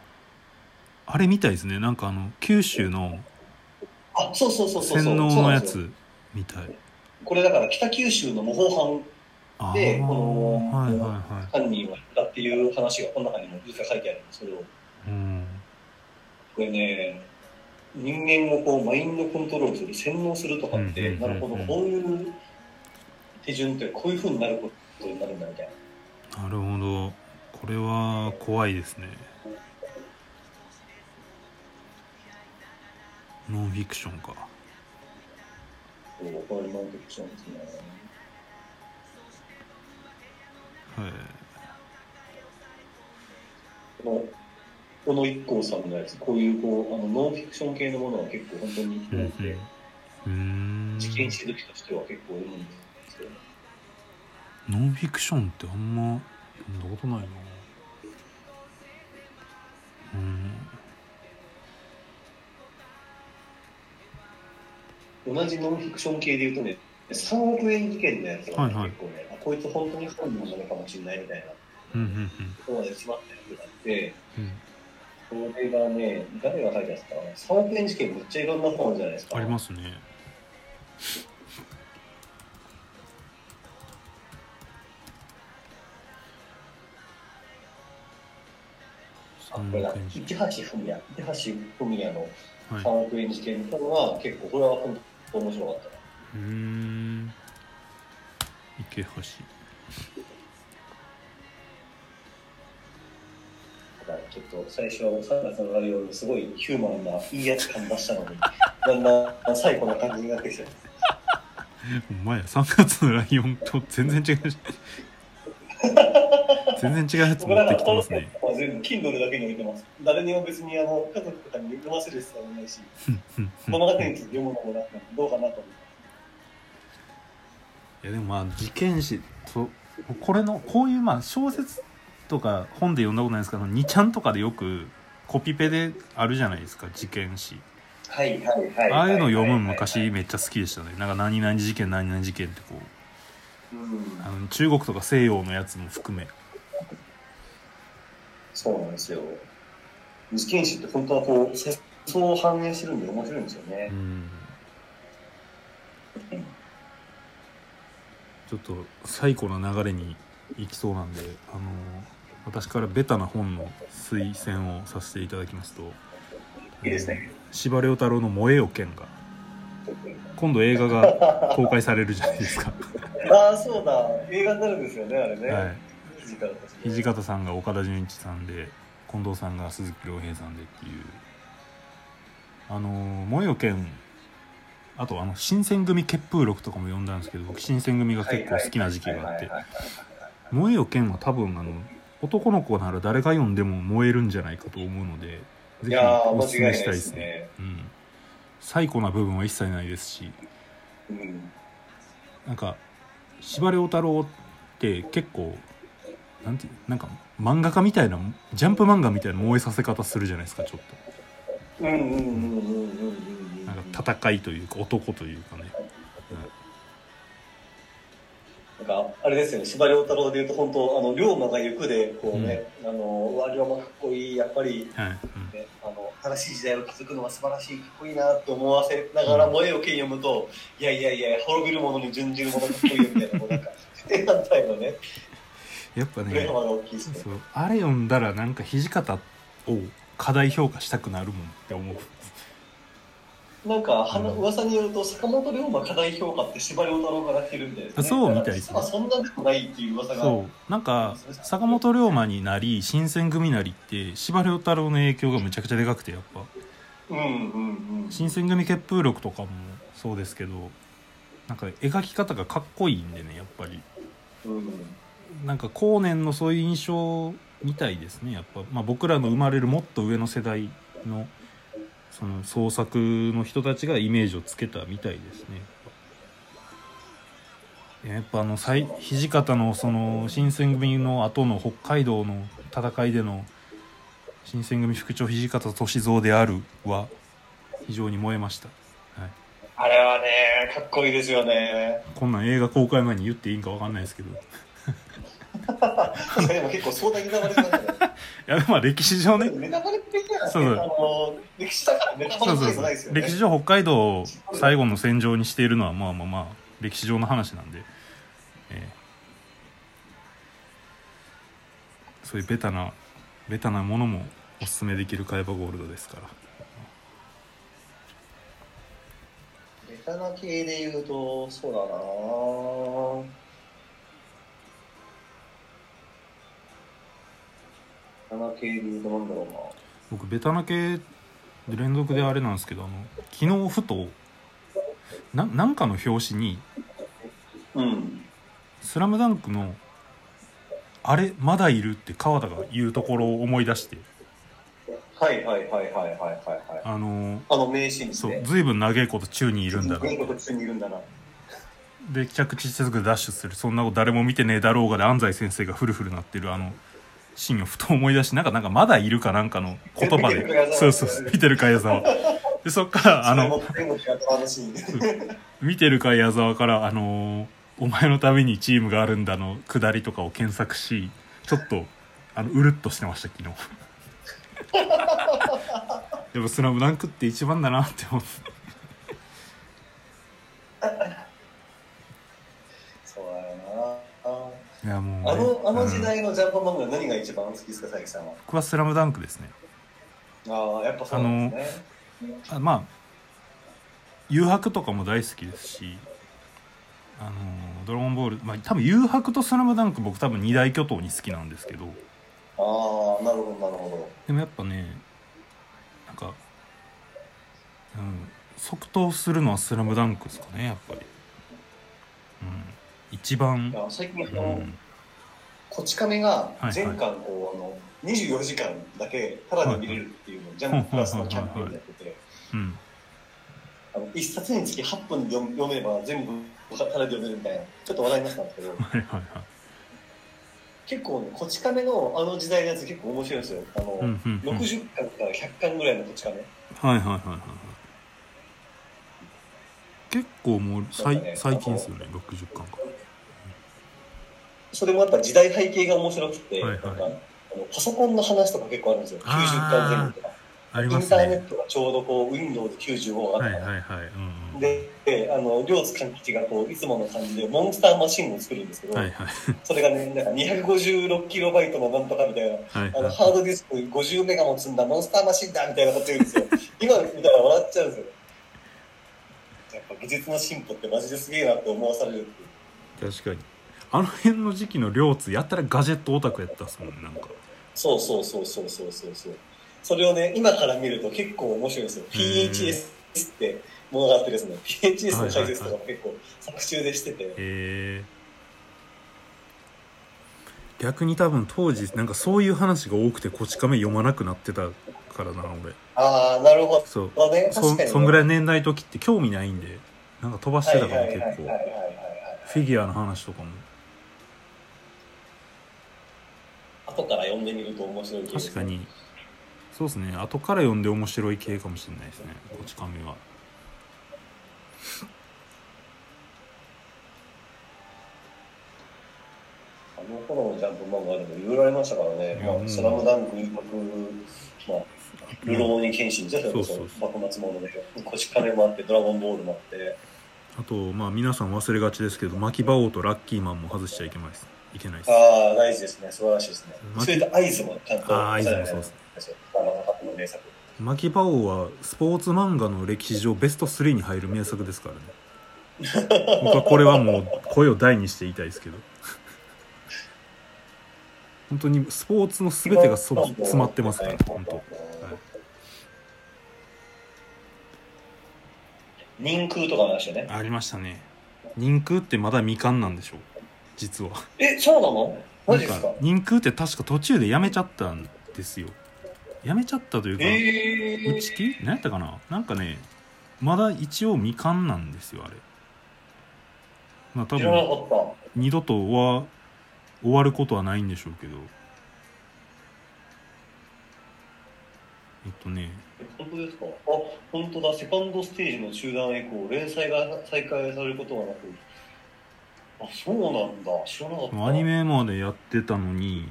あれみたいですね。なんかあの九州のあそうそうそうそうそう。洗脳のやつみたい。これだから北九州の模倣あでー。このはいはいは犯犯人はいたっていう話がこの中にも実は書いてあるんですけどいうん。これね人間をこうマインドコントロールする洗脳するとかって、うんうんうんうん。なるほどこういう手順ってこういうふうになることになるんだみたいな。なるほど。これは怖いですね。ノンフィクションか。これノンフィクションですねはい。この小野一行さんのやつ、こういうこうあのノンフィクション系のものは結構本当にうん多くて、うん。事件史好きとしては結構読むん。ですけど、ノンフィクションってあんま読んだことないな。うん。同じノンフィクション系で言うとね、3億円事件のやつが、ねはいはい。結構ね、あこいつ本当に本能なのかもしれないみたいなうんうんところまで縛ったやつがあって、うん。それがね、誰が書いたやつかな、3億円事件めっちゃいろんな本じゃないですか。ありますね。あ3これだ億円事市橋文也、市橋文也の3件はい億円事件っていうのは結構これは本当面白かったな。うーん。池橋。だからちょっと最初は3月のライオンですごいヒューマンないいやつ感出したのに、(laughs) だんだん最高な感じになってきてお前や3月のライオンと全然違うし。全然違うやつ持ってきてますね。全部 Kindle だけに置いてます。誰にも別にあの家族とかに読ませる必要もないし、物語について読むのもなくどうかなと思って。いやでもまあ事件史とこれのこういうまあ小説とか本で読んだことないですけど2ちゃんとかでよくコピペであるじゃないですか事件史。はいはいはい。ああいうの読む昔めっちゃ好きでしたね。なんか何々事件何々事件ってこううん。あの中国とか西洋のやつも含め。そうなんですよ。事件史って本当はこう、世相を反映してるんで面白いんですよね。う。んちょっと最高な流れに行きそうなんであの私からベタな本の推薦をさせていただきますといいですね。司馬遼太郎の「燃えよ剣」が今度映画が公開されるじゃないですか (laughs) ああ、そうだ。映画になるんですよね、あれね。はい土方さんが岡田准一さんで近藤さんが鈴木亮平さんでっていうあの「燃えよ剣」あとあの新選組結風録とかも読んだんですけど僕新選組が結構好きな時期があってはいはいはいはい「燃えよ剣」は多分あの男の子なら誰が読んでも燃えるんじゃないかと思うのでぜいひおすすめしたいですね。うん最古な部分は一切ないですしうん。なんか司馬遼太郎って結構なんていうなんか漫画家みたいなジャンプ漫画みたいな燃えさせ方するじゃないですかちょっ。となんか戦いというか男というかね、なんか、あれですよね、司馬遼太郎でいうと、本当、あの、龍馬が行くで、こうね、あの、うわ、龍馬かっこいい、やっぱり、はい、うんね、あの、新しい時代を築くのは素晴らしい、かっこいいなと思わせながら、うん燃えよ剣読むと、いやいやいや、滅びる者に準じる者かっこいい、みたいな、もうなんか、正反対のね、やっぱねね。そうあれ読んだらなんか土方を過大評価したくなるもんって思う。なんか、はなうん。噂によると、坂本龍馬過大評価って司馬遼太郎から来てるみたいで。すね。あそうみたいですね。まあ、そんなでもないっていう噂が。そう。なんか坂本龍馬になり新選組なりって司馬遼太郎の影響がむちゃくちゃでかくてやっぱ。うんうんうん。新選組結風録とかもそうですけどなんか描き方がかっこいいんでねやっぱり。うん。なんか後年のそういう印象みたいですねやっぱ、まあ、僕らの生まれるもっと上の世代のその創作の人たちがイメージをつけたみたいですねやっぱ。あの最土方のその新選組の後の北海道の戦いでの新選組副長土方歳三であるは非常に燃えました、はい、あれはね、かっこいいですよね。こんなん映画公開前に言っていいんか分かんないですけど (laughs) いでも結構壮大にネタバレしましたね。(laughs) やまあ歴史上ね。ネタバレそうそう。あの、歴史だからネタバレないですよね。歴史上北海道を最後の戦場にしているのはまあまあまあ歴史上の話なんで、ええ。そういうベタなベタなものもおすすめできるカイバゴールドですから。ベタな系で言うと、そうだなタな系で言うとなんだろうな。僕ベタな系で連続であれなんですけどあの昨日ふとななんかの表紙にうん。「スラムダンクの「あれまだいる?」って川田が言うところを思い出してはいはいはいはいはいはいはい。あのあの名シーンですそうね。随分長いこと宙にいるんだないいこと中にいるんだな。で着地してすぐダッシュするそんなこと誰も見てねえだろうがで安西先生がフルフルなってるあのシーンをふと思い出しなんかなんかまだいるかなんかの言葉で。そうそう見てるか矢沢でそっからあの。見てるか矢沢からあのお前のためにチームがあるんだの下りとかを検索しちょっとあのうるっとしてました昨日。(laughs) やっぱ「スラムダンクって一番だなって思ってそうだよいやもう。あの、あの時うん代のジャンプ漫画何が一番好きですか、佐伯さんは？僕は「スラムダンクですねああ、やっぱそうなんですね。あまあ誘白とかも大好きですしあのドラゴンボールまあ多分誘白とスラムダンク僕多分二大巨頭に好きなんですけどああ、なるほど、なるほでもやっぱねなんかうん即答するのはスラムダンクですかねやっぱりうん一番。最近、あうの、ん。こち亀がはい全巻こう、あの、24時間だけタダで見れるっていうのをジャンププラスのキャンペーンでやってて、うん。あの一冊につき8分で読読めば全部タダで読めるみたいな、ちょっと話題になってたんですけど、(laughs) はいはいはい。結構ね、こち亀のあの時代のやつ結構面白いんですよ。あの、うんうんうん。はい60巻から100巻ぐらいのこち亀。はいはいはいはい結構もうね最近ですよね60巻かそれもやっぱ時代背景が面白くて、はいはいなんかあのパソコンの話とか結構あるんですよ。90巻前後とか。ありますインターネねットがちょうどこう Windows95 があったはいはいはいうんうんで、であの、両津勘吉がこう、いつもの感じでモンスターマシンを作るんですけど、はいはい (laughs) それがね、なんか256キロバイトのなんとかみたいな、はいあの、はいハードディスク50メガも積んだモンスターマシンだみたいなこと言うんですよ。(laughs) 今見たら笑っちゃうんですよ。やっぱ技術の進歩ってマジですげえなって思わされる。確かにあの辺の時期の両津やったらガジェットオタクやったっすもんねなんか。そうそうそうそうそうそう。そう。それをね、今から見ると結構面白いんですよ。PHS ってものがあってですね、PHS の解説とかも結構作中でしてて、へえ逆に多分当時なんかそういう話が多くてこち亀読まなくなってたからな俺。ああ、なるほど。そう。まあね、そ確かに、ね。そんぐらい年代時って興味ないんでなんか飛ばしてたからはいはいはい結構はいはいはいフィギュアの話とかも後から読んでみると面白い系です確かに。そうですね。後から読んで面白い系かもしれないですね。こち亀は。あの頃のジャンプ漫画でもいろいろありましたからね。まあ、うん。スラムダンク、一角、まあ、ルローニケンシンじゃそれこそそうそう。幕末もので、コシカメもあって、ドラゴンボールもあって、あとまあ皆さん忘れがちですけど牧場王とラッキーマンも外しちゃいけないですいけないですああ、大事ですね。素晴らしいですね。まそれと合図もちゃんと、あー合図もそうですす。あの、の名作。牧場王はスポーツ漫画の歴史上ベスト3に入る名作ですからね (laughs) 僕はこれはもう声を大にして言いたいですけど (laughs) 本当にスポーツの全てがそ詰まってますから本当、はい、人空とかありましたよね。ありましたね人空ってまだ未完なんでしょう実は。え、そうなの？マジですか？人空って確か途中でやめちゃったんですよ。やめちゃったというか、えー、打ち切り何やったかな？なんかねまだ一応未完なんですよあれ。まあ多分。二度とは終わることはないんでしょうけど。えっとね。本当ですか？あ、本当だ。セカンドステージの中断以降、連載が再開されることはなく。あ、そうなんだ。知らなかった。アニメまでやってたのに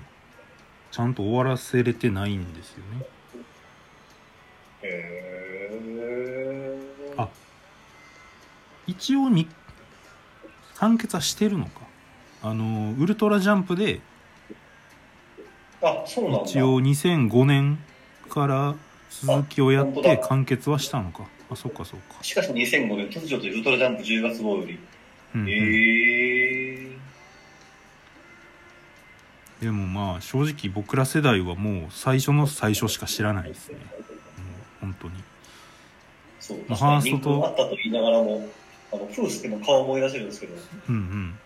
ちゃんと終わらせれてないんですよねへー。あ一応に完結はしてるのかあのウルトラジャンプであ、そうなんだ。一応2005年から続きをやって完結はしたのかあそっかそっか、しかし2005年、突如とウルトラジャンプ10月号より。うんうん。へー。でもまあ正直僕ら世代はもう最初の最初しか知らないですね、うん、本当に。そう。まあ確かにファーストと。あったと言いながらも、あの、フースケの顔を思い出せるんですけど、うんうん。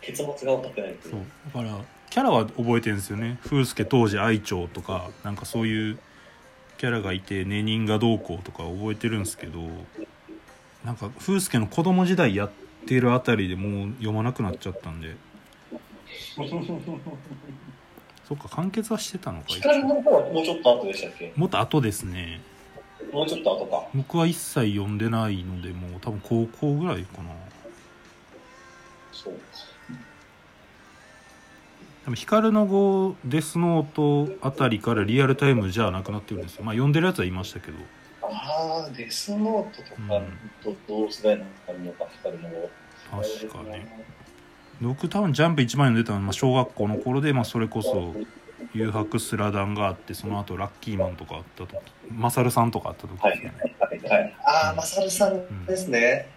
結末が分かってないそう。う。だからキャラは覚えてるんですよね。風助当時愛鳥とかなんかそういうキャラがいてネ人がどうこうとか覚えてるんですけどなんか風助の子供時代やってるあたりでもう読まなくなっちゃったんで。(laughs) そっか完結はしてたのか光の方はもうちょっと後でしたっけ？もっと後ですね。もうちょっと後か。僕は一切読んでないのでもう多分高校ぐらいかな。そうか。多分光の語デスノートあたりからリアルタイムじゃなくなってるんですよ。まあ読んでるやつはいましたけどああ、デスノートとかと同世代なのか、光の方。確かね僕多分ジャンプ一番読んでたのは、まあ、小学校の頃で、まあ、それこそ誘白スラダンがあってその後ラッキーマンとかあった時マサルさんとかあった時はいですね、はいはい。ああ、マサルさんですね。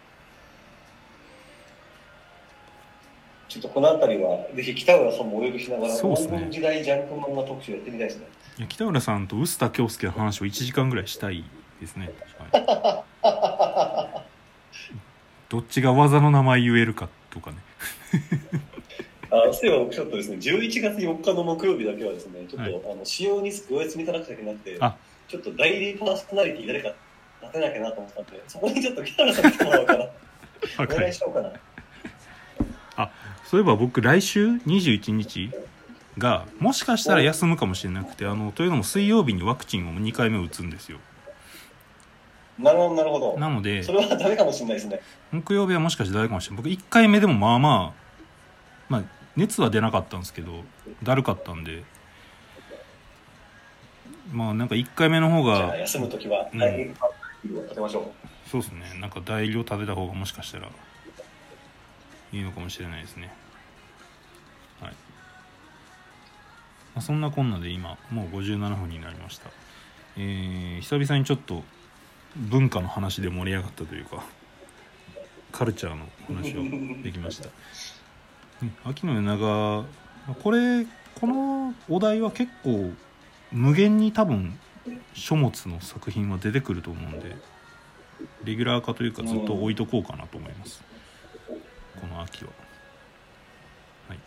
ちょっとこの辺りは、ぜひ北浦さんもお呼びしながら、そうっすね時代ジャンプ漫画特集やってみたいですね。いや北浦さんと臼田恭介の話を1時間ぐらいしたいですね。確かにどっちが技の名前言えるかとかね。あそういえば僕ちょっとですね、11月4日の木曜日だけはですね、ちょっと、はい。あの、使用にすごい積みたなくちゃいけなくてあ、ちょっと代理パーソナリティ誰か立てなきゃなと思ったんで、そこにちょっと北原さん来てもら (laughs) おうかな。お願いしようかな。そういえば僕来週？21日がもしかしたら休むかもしれなくてあのというのも水曜日にワクチンを2回目打つんですよなるほど、なるほど。なのでそれはダメかもしれないですね。木曜日はもしかして誰かもしれない。僕1回目でもまあまあまあ熱は出なかったんですけどだるかったんで。まあなんか1回目の方が休むときは、うん。代理パーソナリティを立てましょう。そうですね。なんか代理を立てた方がもしかしたらいいのかもしれないですね。はい、まあ、そんなこんなで今もう57分になりました。えー久々にちょっと文化の話で盛り上がったというかカルチャーの話をできました、ね、秋の夜長これこのお題は結構無限に多分書物の作品は出てくると思うんでレギュラー化というかずっと置いとこうかなと思います、この秋は。はい。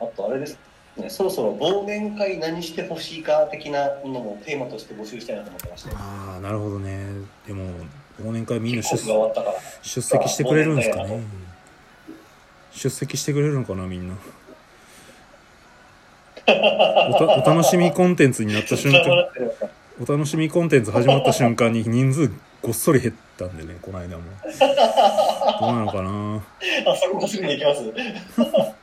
あとあれです。ね、そろそろ忘年会何してほしいか的なのもテーマとして募集したいなと思ってまして。ああなるほどね。でも忘年会みんな出。出席してくれるんですかね。出席してくれるのかなみんな。お楽しみコンテンツになった瞬間。(laughs) お楽しみコンテンツ始まった瞬間に人数ごっそり減ったんでねこの間も。どうなのかな。(laughs) あそこすぐに行きます？(laughs)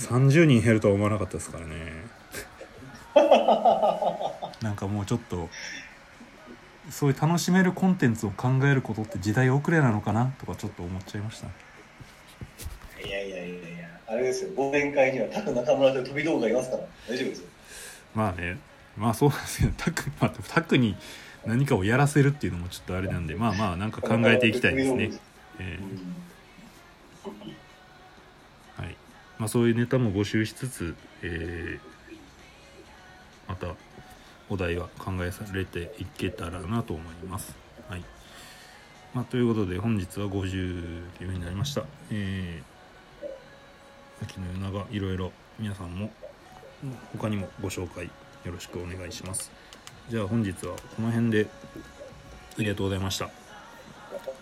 30人減るとは思わなかったですからね。(laughs) なんかもうちょっとそういう楽しめるコンテンツを考えることって時代遅れなのかなとかちょっと思っちゃいました。いやいやいやいや、あれですよ、忘年会にはタク中村という飛び道具がいますから、大丈夫ですよ。まあね。まあそうなんですけどタク,、まあ、タクに何かをやらせるっていうのもちょっとあれなんでまあまあなんか考えていきたいですね、えうん。ーはいまあ、そういうネタも募集しつつ、えーまたお題は考えされていけたらなと思います。はいまあ、ということで本日は59分になりました。えー、秋の夜長いろいろ皆さんも他にもご紹介よろしくお願いします。じゃあ本日はこの辺でありがとうございました。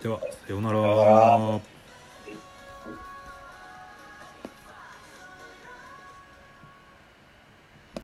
ではさようなら。